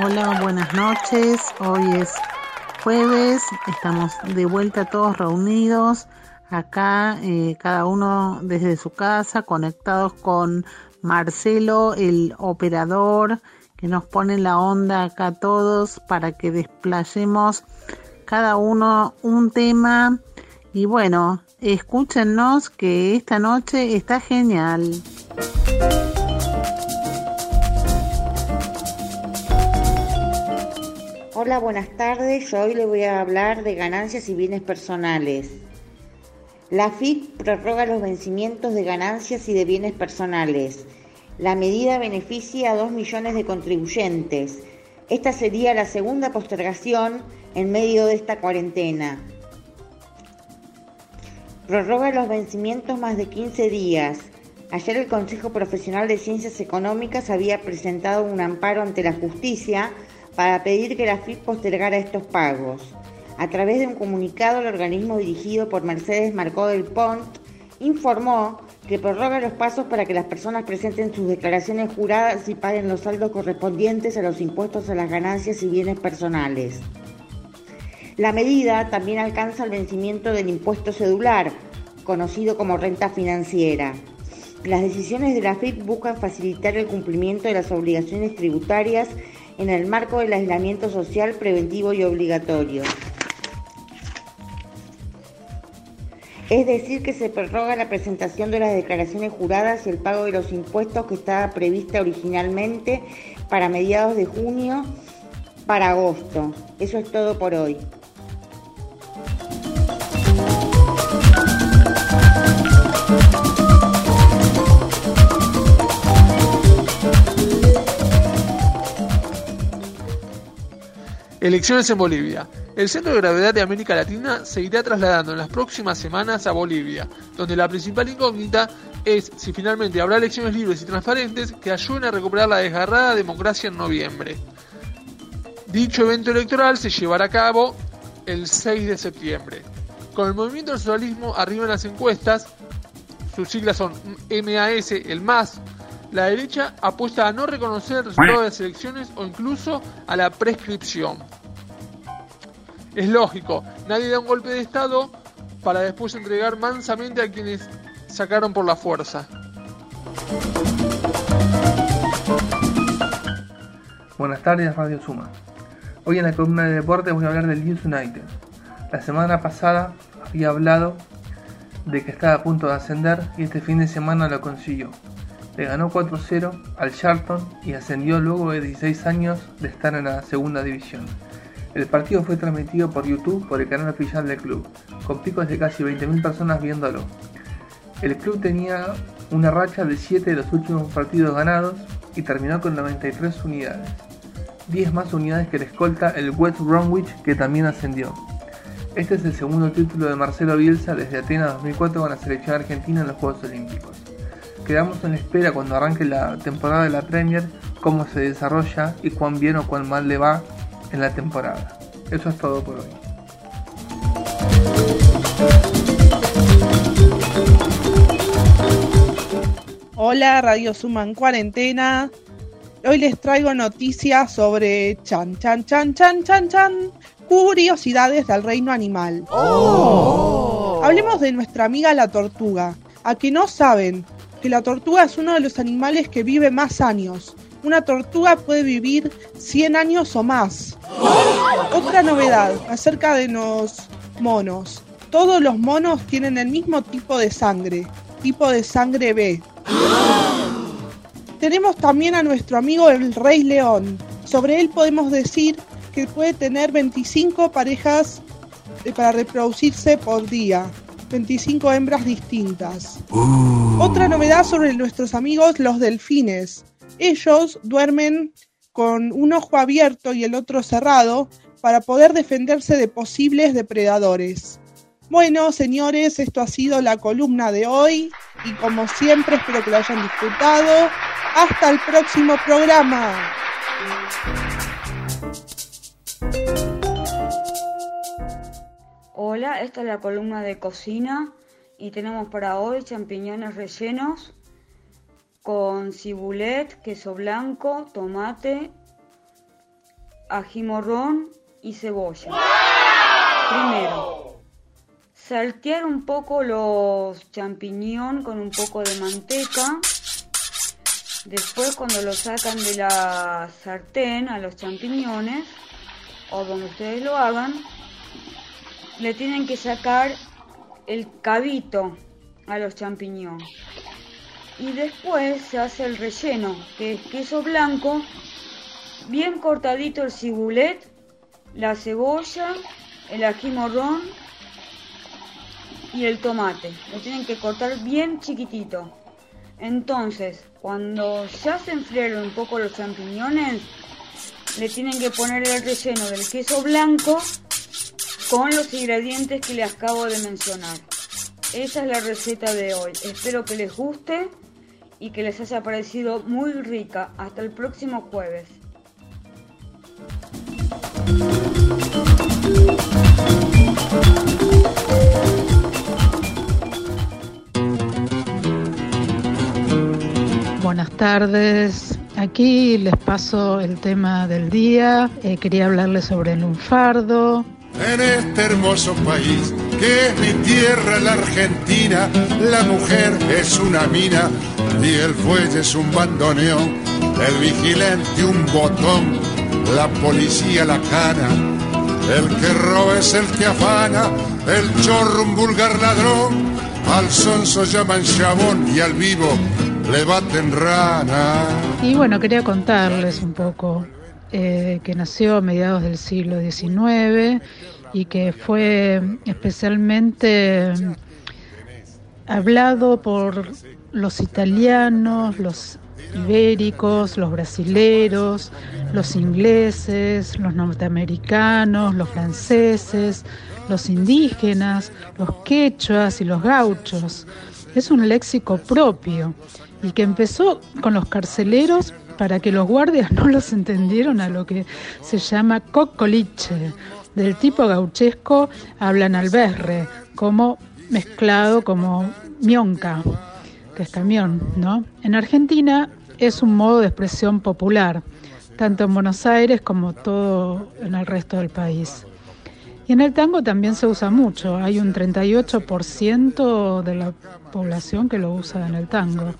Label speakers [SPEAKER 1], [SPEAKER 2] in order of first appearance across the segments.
[SPEAKER 1] Hola, buenas noches. Hoy es jueves, estamos de vuelta todos reunidos acá, eh, cada uno desde su casa, conectados con Marcelo, el operador, que nos pone la onda acá todos para que desplayemos cada uno un tema. Y bueno, escúchenos que esta noche está genial.
[SPEAKER 2] Hola, buenas tardes. Yo hoy le voy a hablar de ganancias y bienes personales. La FIP prorroga los vencimientos de ganancias y de bienes personales. La medida beneficia a 2 millones de contribuyentes. Esta sería la segunda postergación en medio de esta cuarentena. Prorroga los vencimientos más de 15 días. Ayer el Consejo Profesional de Ciencias Económicas había presentado un amparo ante la justicia para pedir que la FIP postergara estos pagos. A través de un comunicado, el organismo dirigido por Mercedes Marcó del Pont informó que prorroga los pasos para que las personas presenten sus declaraciones juradas y paguen los saldos correspondientes a los impuestos a las ganancias y bienes personales. La medida también alcanza el vencimiento del impuesto cedular, conocido como renta financiera. Las decisiones de la FIP buscan facilitar el cumplimiento de las obligaciones tributarias en el marco del aislamiento social preventivo y obligatorio. Es decir, que se prorroga la presentación de las declaraciones juradas y el pago de los impuestos que estaba prevista originalmente para mediados de junio para agosto. Eso es todo por hoy.
[SPEAKER 3] Elecciones en Bolivia. El centro de gravedad de América Latina se irá trasladando en las próximas semanas a Bolivia, donde la principal incógnita es si finalmente habrá elecciones libres y transparentes que ayuden a recuperar la desgarrada democracia en noviembre. Dicho evento electoral se llevará a cabo el 6 de septiembre. Con el movimiento del socialismo arriba en las encuestas, sus siglas son MAS, el MAS, la derecha apuesta a no reconocer el resultado de las elecciones o incluso a la prescripción. Es lógico, nadie da un golpe de Estado para después entregar mansamente a quienes sacaron por la fuerza.
[SPEAKER 4] Buenas tardes, Radio Suma. Hoy en la columna de deporte voy a hablar del News United. La semana pasada había hablado de que estaba a punto de ascender y este fin de semana lo consiguió. Le ganó 4-0 al Charlton y ascendió luego de 16 años de estar en la segunda división. El partido fue transmitido por YouTube por el canal oficial del club, con picos de casi 20.000 personas viéndolo. El club tenía una racha de 7 de los últimos partidos ganados y terminó con 93 unidades. 10 más unidades que el escolta el West Bromwich que también ascendió. Este es el segundo título de Marcelo Bielsa desde Atenas 2004 con la selección argentina en los Juegos Olímpicos quedamos en espera cuando arranque la temporada de la Premier, cómo se desarrolla y cuán bien o cuán mal le va en la temporada. Eso es todo por hoy.
[SPEAKER 5] Hola, Radio Suma en cuarentena. Hoy les traigo noticias sobre chan chan chan chan chan chan curiosidades del reino animal. Oh. Hablemos de nuestra amiga la tortuga. A que no saben, que la tortuga es uno de los animales que vive más años. Una tortuga puede vivir 100 años o más. Otra novedad acerca de los monos. Todos los monos tienen el mismo tipo de sangre, tipo de sangre B. Tenemos también a nuestro amigo el Rey León. Sobre él podemos decir que puede tener 25 parejas eh, para reproducirse por día. 25 hembras distintas. Uh. Otra novedad sobre nuestros amigos los delfines. Ellos duermen con un ojo abierto y el otro cerrado para poder defenderse de posibles depredadores. Bueno, señores, esto ha sido la columna de hoy. y como siempre espero que lo hayan disfrutado. Hasta el próximo programa.
[SPEAKER 6] Hola, esta es la columna de cocina y tenemos para hoy champiñones rellenos con cibulet, queso blanco, tomate, ají morrón y cebolla. Primero, saltear un poco los champiñones con un poco de manteca. Después cuando lo sacan de la sartén a los champiñones, o donde ustedes lo hagan, le tienen que sacar el cabito a los champiñones. Y después se hace el relleno, que es queso blanco, bien cortadito el cibulet, la cebolla, el ají morrón y el tomate. Lo tienen que cortar bien chiquitito. Entonces, cuando ya se enfriaron un poco los champiñones, le tienen que poner el relleno del queso blanco con los ingredientes que les acabo de mencionar. Esa es la receta de hoy. Espero que les guste y que les haya parecido muy rica. Hasta el próximo jueves.
[SPEAKER 7] Buenas tardes. Aquí les paso el tema del día. Eh, quería hablarles sobre el lunfardo,
[SPEAKER 8] en este hermoso país que es mi tierra, la Argentina, la mujer es una mina y el fuelle es un bandoneón, el vigilante un botón, la policía la cana, el que roba es el que afana, el chorro un vulgar ladrón, al sonso llaman chabón y al vivo le baten rana.
[SPEAKER 7] Y bueno, quería contarles un poco eh, que nació a mediados del siglo XIX y que fue especialmente hablado por los italianos, los ibéricos, los brasileros, los ingleses, los norteamericanos, los franceses, los indígenas, los quechuas y los gauchos. Es un léxico propio y que empezó con los carceleros para que los guardias no los entendieron a lo que se llama cocoliche. Del tipo gauchesco hablan alberre, como mezclado como mionca, que es camión, ¿no? En Argentina es un modo de expresión popular, tanto en Buenos Aires como todo en el resto del país. Y en el tango también se usa mucho, hay un 38% de la población que lo usa en el tango.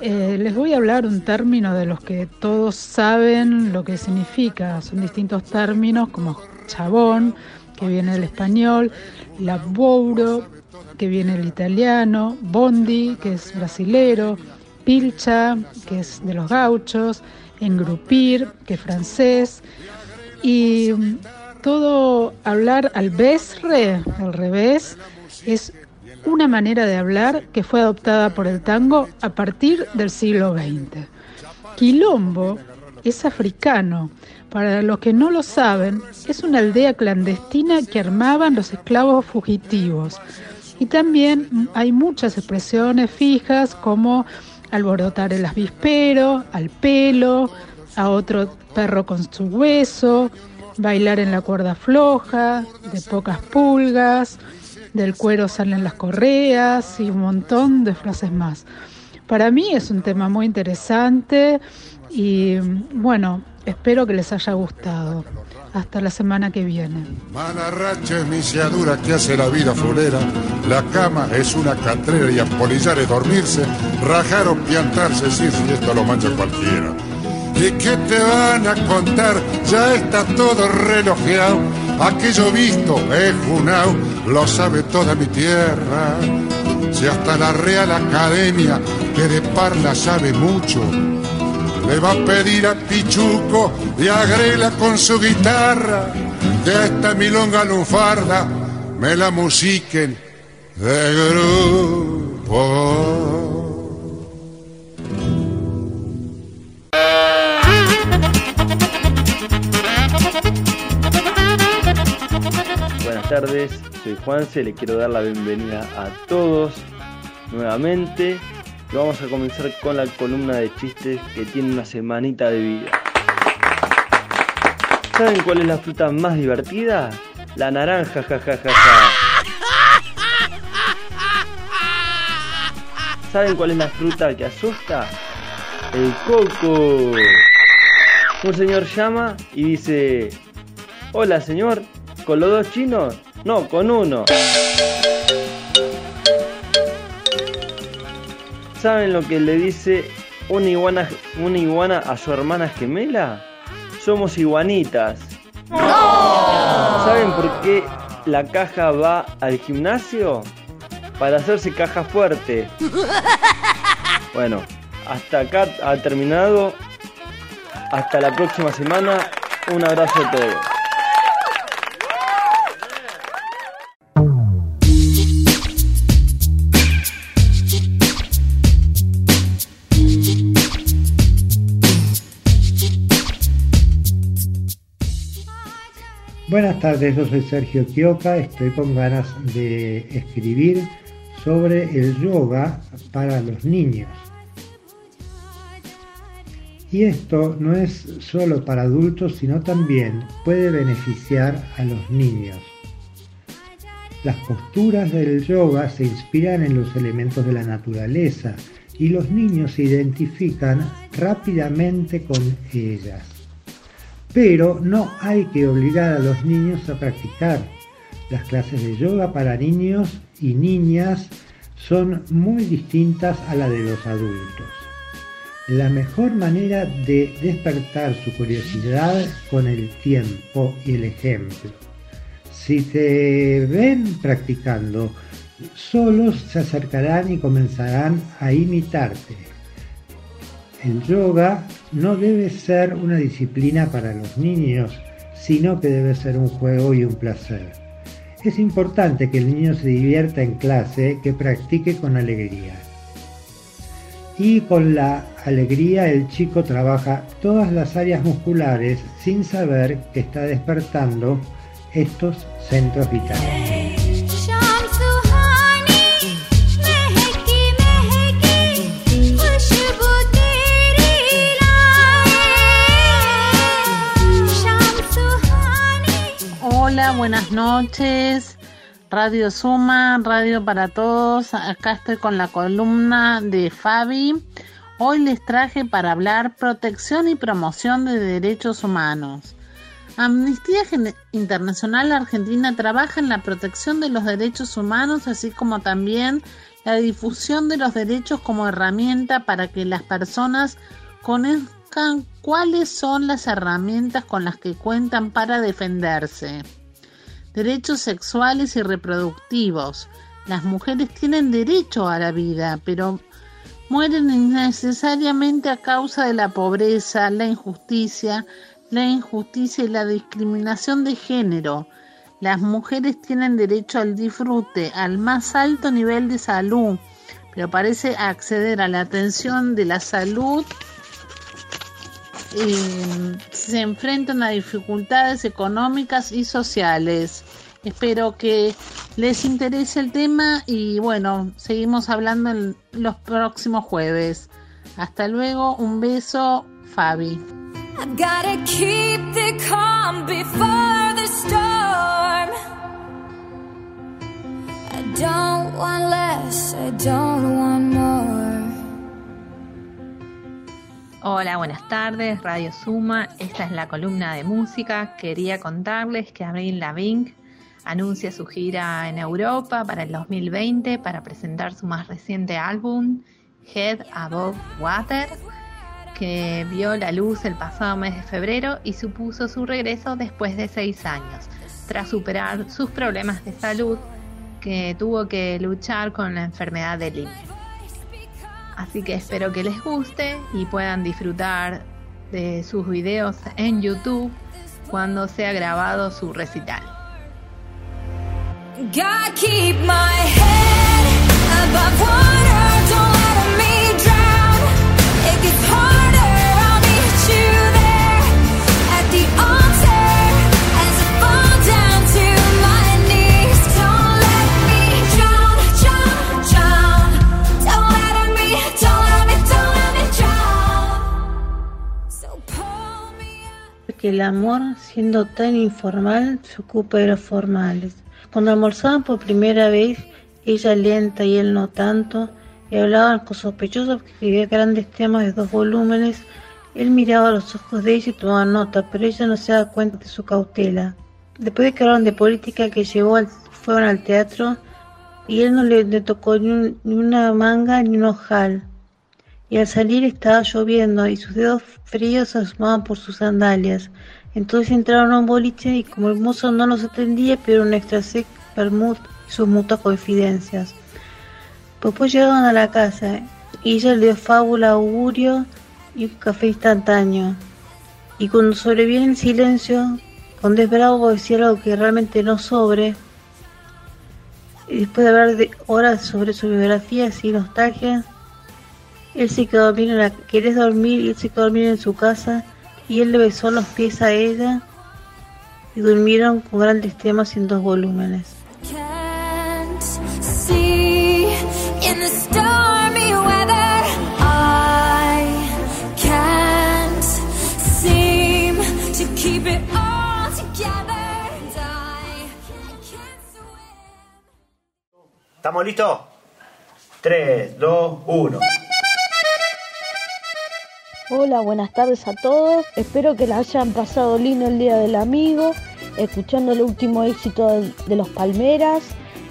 [SPEAKER 7] Eh, les voy a hablar un término de los que todos saben lo que significa. Son distintos términos como chabón, que viene del español, labouro, que viene del italiano, bondi, que es brasilero, pilcha, que es de los gauchos, engrupir, que es francés, y todo hablar al besre, al revés, es una manera de hablar que fue adoptada por el tango a partir del siglo XX. Quilombo es africano. Para los que no lo saben, es una aldea clandestina que armaban los esclavos fugitivos. Y también hay muchas expresiones fijas como alborotar el avispero, al pelo, a otro perro con su hueso, bailar en la cuerda floja, de pocas pulgas, del cuero salen las correas y un montón de frases más. Para mí es un tema muy interesante y bueno, espero que les haya gustado. Hasta la semana que viene.
[SPEAKER 8] racha es misiadura que hace la vida fulera. La cama es una catrera y apolillar es dormirse. Rajar o piantarse, sí, si esto lo mancha cualquiera. ¿Y qué te van a contar? Ya está todo relojeado. Aquello visto es junao, lo sabe toda mi tierra. Si hasta la Real Academia, que de parla sabe mucho, le va a pedir a Pichuco y a Grela con su guitarra de esta milonga lunfarda me la musiquen de grupo.
[SPEAKER 9] Tardes, soy Juanse, le quiero dar la bienvenida a todos nuevamente. Vamos a comenzar con la columna de chistes que tiene una semanita de vida. ¿Saben cuál es la fruta más divertida? La naranja, jajajaja. ¿Saben cuál es la fruta que asusta? El coco. Un señor llama y dice, hola señor, ¿con los dos chinos? No, con uno. ¿Saben lo que le dice una iguana, una iguana a su hermana gemela? Somos iguanitas. ¿Saben por qué la caja va al gimnasio? Para hacerse caja fuerte. Bueno, hasta acá ha terminado. Hasta la próxima semana. Un abrazo a todos.
[SPEAKER 10] Buenas tardes, yo soy Sergio Kioka, estoy con ganas de escribir sobre el yoga para los niños. Y esto no es solo para adultos, sino también puede beneficiar a los niños. Las posturas del yoga se inspiran en los elementos de la naturaleza y los niños se identifican rápidamente con ellas. Pero no hay que obligar a los niños a practicar. Las clases de yoga para niños y niñas son muy distintas a las de los adultos. La mejor manera de despertar su curiosidad con el tiempo y el ejemplo. Si te ven practicando, solos se acercarán y comenzarán a imitarte. El yoga no debe ser una disciplina para los niños, sino que debe ser un juego y un placer. Es importante que el niño se divierta en clase, que practique con alegría. Y con la alegría el chico trabaja todas las áreas musculares sin saber que está despertando estos centros vitales.
[SPEAKER 1] Hola, buenas noches. Radio Suma, Radio para Todos. Acá estoy con la columna de Fabi. Hoy les traje para hablar protección y promoción de derechos humanos. Amnistía Internacional Argentina trabaja en la protección de los derechos humanos, así como también la difusión de los derechos como herramienta para que las personas conozcan cuáles son las herramientas con las que cuentan para defenderse. Derechos sexuales y reproductivos. Las mujeres tienen derecho a la vida, pero mueren innecesariamente a causa de la pobreza, la injusticia, la injusticia y la discriminación de género. Las mujeres tienen derecho al disfrute, al más alto nivel de salud, pero parece acceder a la atención de la salud eh, se enfrentan a dificultades económicas y sociales. Espero que les interese el tema y bueno, seguimos hablando en los próximos jueves. Hasta luego, un beso, Fabi.
[SPEAKER 11] Hola, buenas tardes, Radio Suma. Esta es la columna de música. Quería contarles que Avril Lavigne anuncia su gira en Europa para el 2020 para presentar su más reciente álbum, Head Above Water, que vio la luz el pasado mes de febrero y supuso su regreso después de seis años, tras superar sus problemas de salud que tuvo que luchar con la enfermedad de Lyme. Así que espero que les guste y puedan disfrutar de sus videos en YouTube cuando sea grabado su recital.
[SPEAKER 12] Keep my head Que el amor, siendo tan informal, se ocupa de los formales. Cuando almorzaban por primera vez, ella lenta y él no tanto, y hablaban con sospechosos que escribía grandes temas de dos volúmenes, él miraba a los ojos de ella y tomaba nota, pero ella no se daba cuenta de su cautela. Después de que hablaron de política que llevó al, fueron al teatro, y él no le, tocó ni, un- ni una manga ni un ojal. Y al salir estaba lloviendo y sus dedos fríos asomaban por sus sandalias. Entonces entraron a un boliche y como el mozo no los atendía, pidieron un extra sec, vermut y sus mutuas confidencias. Después llegaron a la casa y ella le dio fábula, augurio y un café instantáneo. Y cuando sobreviene el silencio, cuando es bravo decir algo que realmente no sobre, y después de hablar de horas sobre su biografía y nostalgia, él se quedó a dormir en la, querés dormir y él se quedó a dormir en su casa y él le besó los pies a ella y durmieron con grandes temas en dos volúmenes.
[SPEAKER 13] ¿Estamos listos? 3, 2, 1.
[SPEAKER 14] Hola, buenas tardes a todos. Espero que la hayan pasado lindo el Día del Amigo, escuchando el último éxito de, los Palmeras.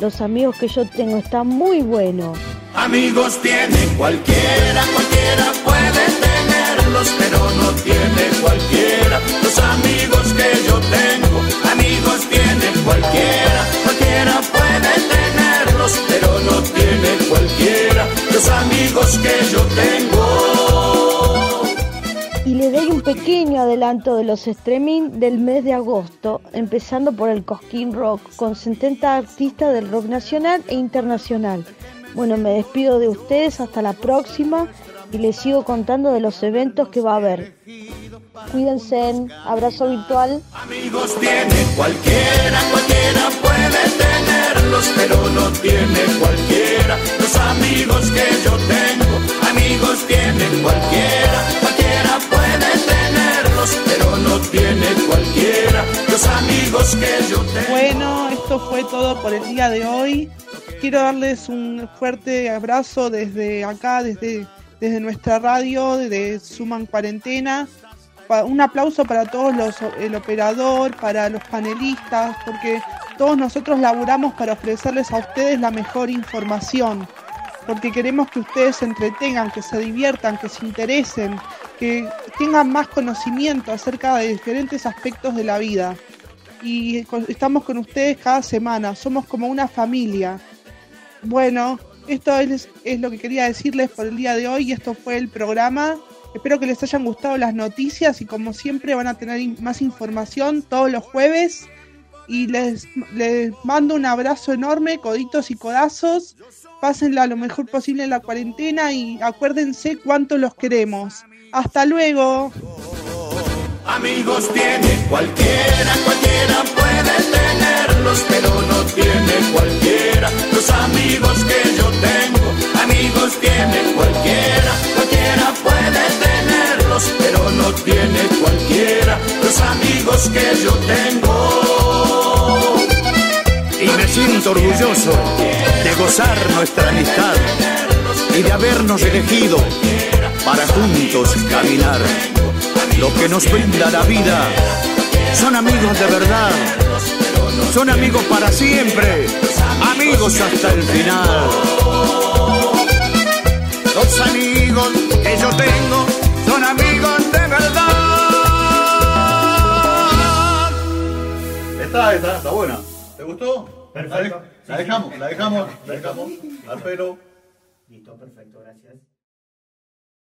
[SPEAKER 14] Los amigos que yo tengo están muy buenos.
[SPEAKER 15] Amigos tiene cualquiera, cualquiera puede tenerlos, pero no tiene cualquiera. Los amigos que yo tengo, amigos tiene cualquiera, cualquiera puede tenerlos, pero no tiene cualquiera. Los amigos que yo tengo.
[SPEAKER 14] Y le doy un pequeño adelanto de los streaming del mes de agosto, empezando por el Cosquín Rock, con 70 artistas del rock nacional e internacional. Bueno, me despido de ustedes hasta la próxima y les sigo contando de los eventos que va a haber. Cuídense, abrazo virtual.
[SPEAKER 15] Amigos tiene cualquiera, cualquiera puede tenerlos, pero no tiene cualquiera. Los amigos que yo tengo, amigos tiene cualquiera, no tiene cualquiera. Los amigos que yo tengo.
[SPEAKER 5] Bueno, esto fue todo por el día de hoy. Quiero darles un fuerte abrazo desde acá, desde, desde nuestra radio, de Suman Cuarentena. Un aplauso para todos los, el operador, para los panelistas, porque todos nosotros laburamos para ofrecerles a ustedes la mejor información, porque queremos que ustedes se entretengan, que se diviertan, que se interesen, que tengan más conocimiento acerca de diferentes aspectos de la vida y estamos con ustedes cada semana, somos como una familia. Bueno, esto es, es lo que quería decirles por el día de hoy y esto fue el programa. Espero que les hayan gustado las noticias y como siempre van a tener más información todos los jueves y les, les mando un abrazo enorme, coditos y codazos. Pásenla lo mejor posible en la cuarentena y acuérdense cuánto los queremos. Hasta luego.
[SPEAKER 15] Amigos tiene cualquiera, cualquiera puede tenerlos, pero no tiene cualquiera. Los amigos que yo tengo, amigos tiene cualquiera, cualquiera puede tenerlos, pero no tiene cualquiera. Los amigos que yo tengo.
[SPEAKER 16] Y me siento orgulloso de gozar nuestra amistad y de habernos elegido para juntos caminar. Lo que nos brinda la vida son amigos de verdad, son amigos para siempre, amigos hasta el final. Los amigos que yo tengo son amigos de verdad.
[SPEAKER 17] Está, está, está buena. ¿Te gustó? Perfecto. La dejamos, la dejamos, la dejamos al pelo.
[SPEAKER 13] Listo, perfecto, gracias.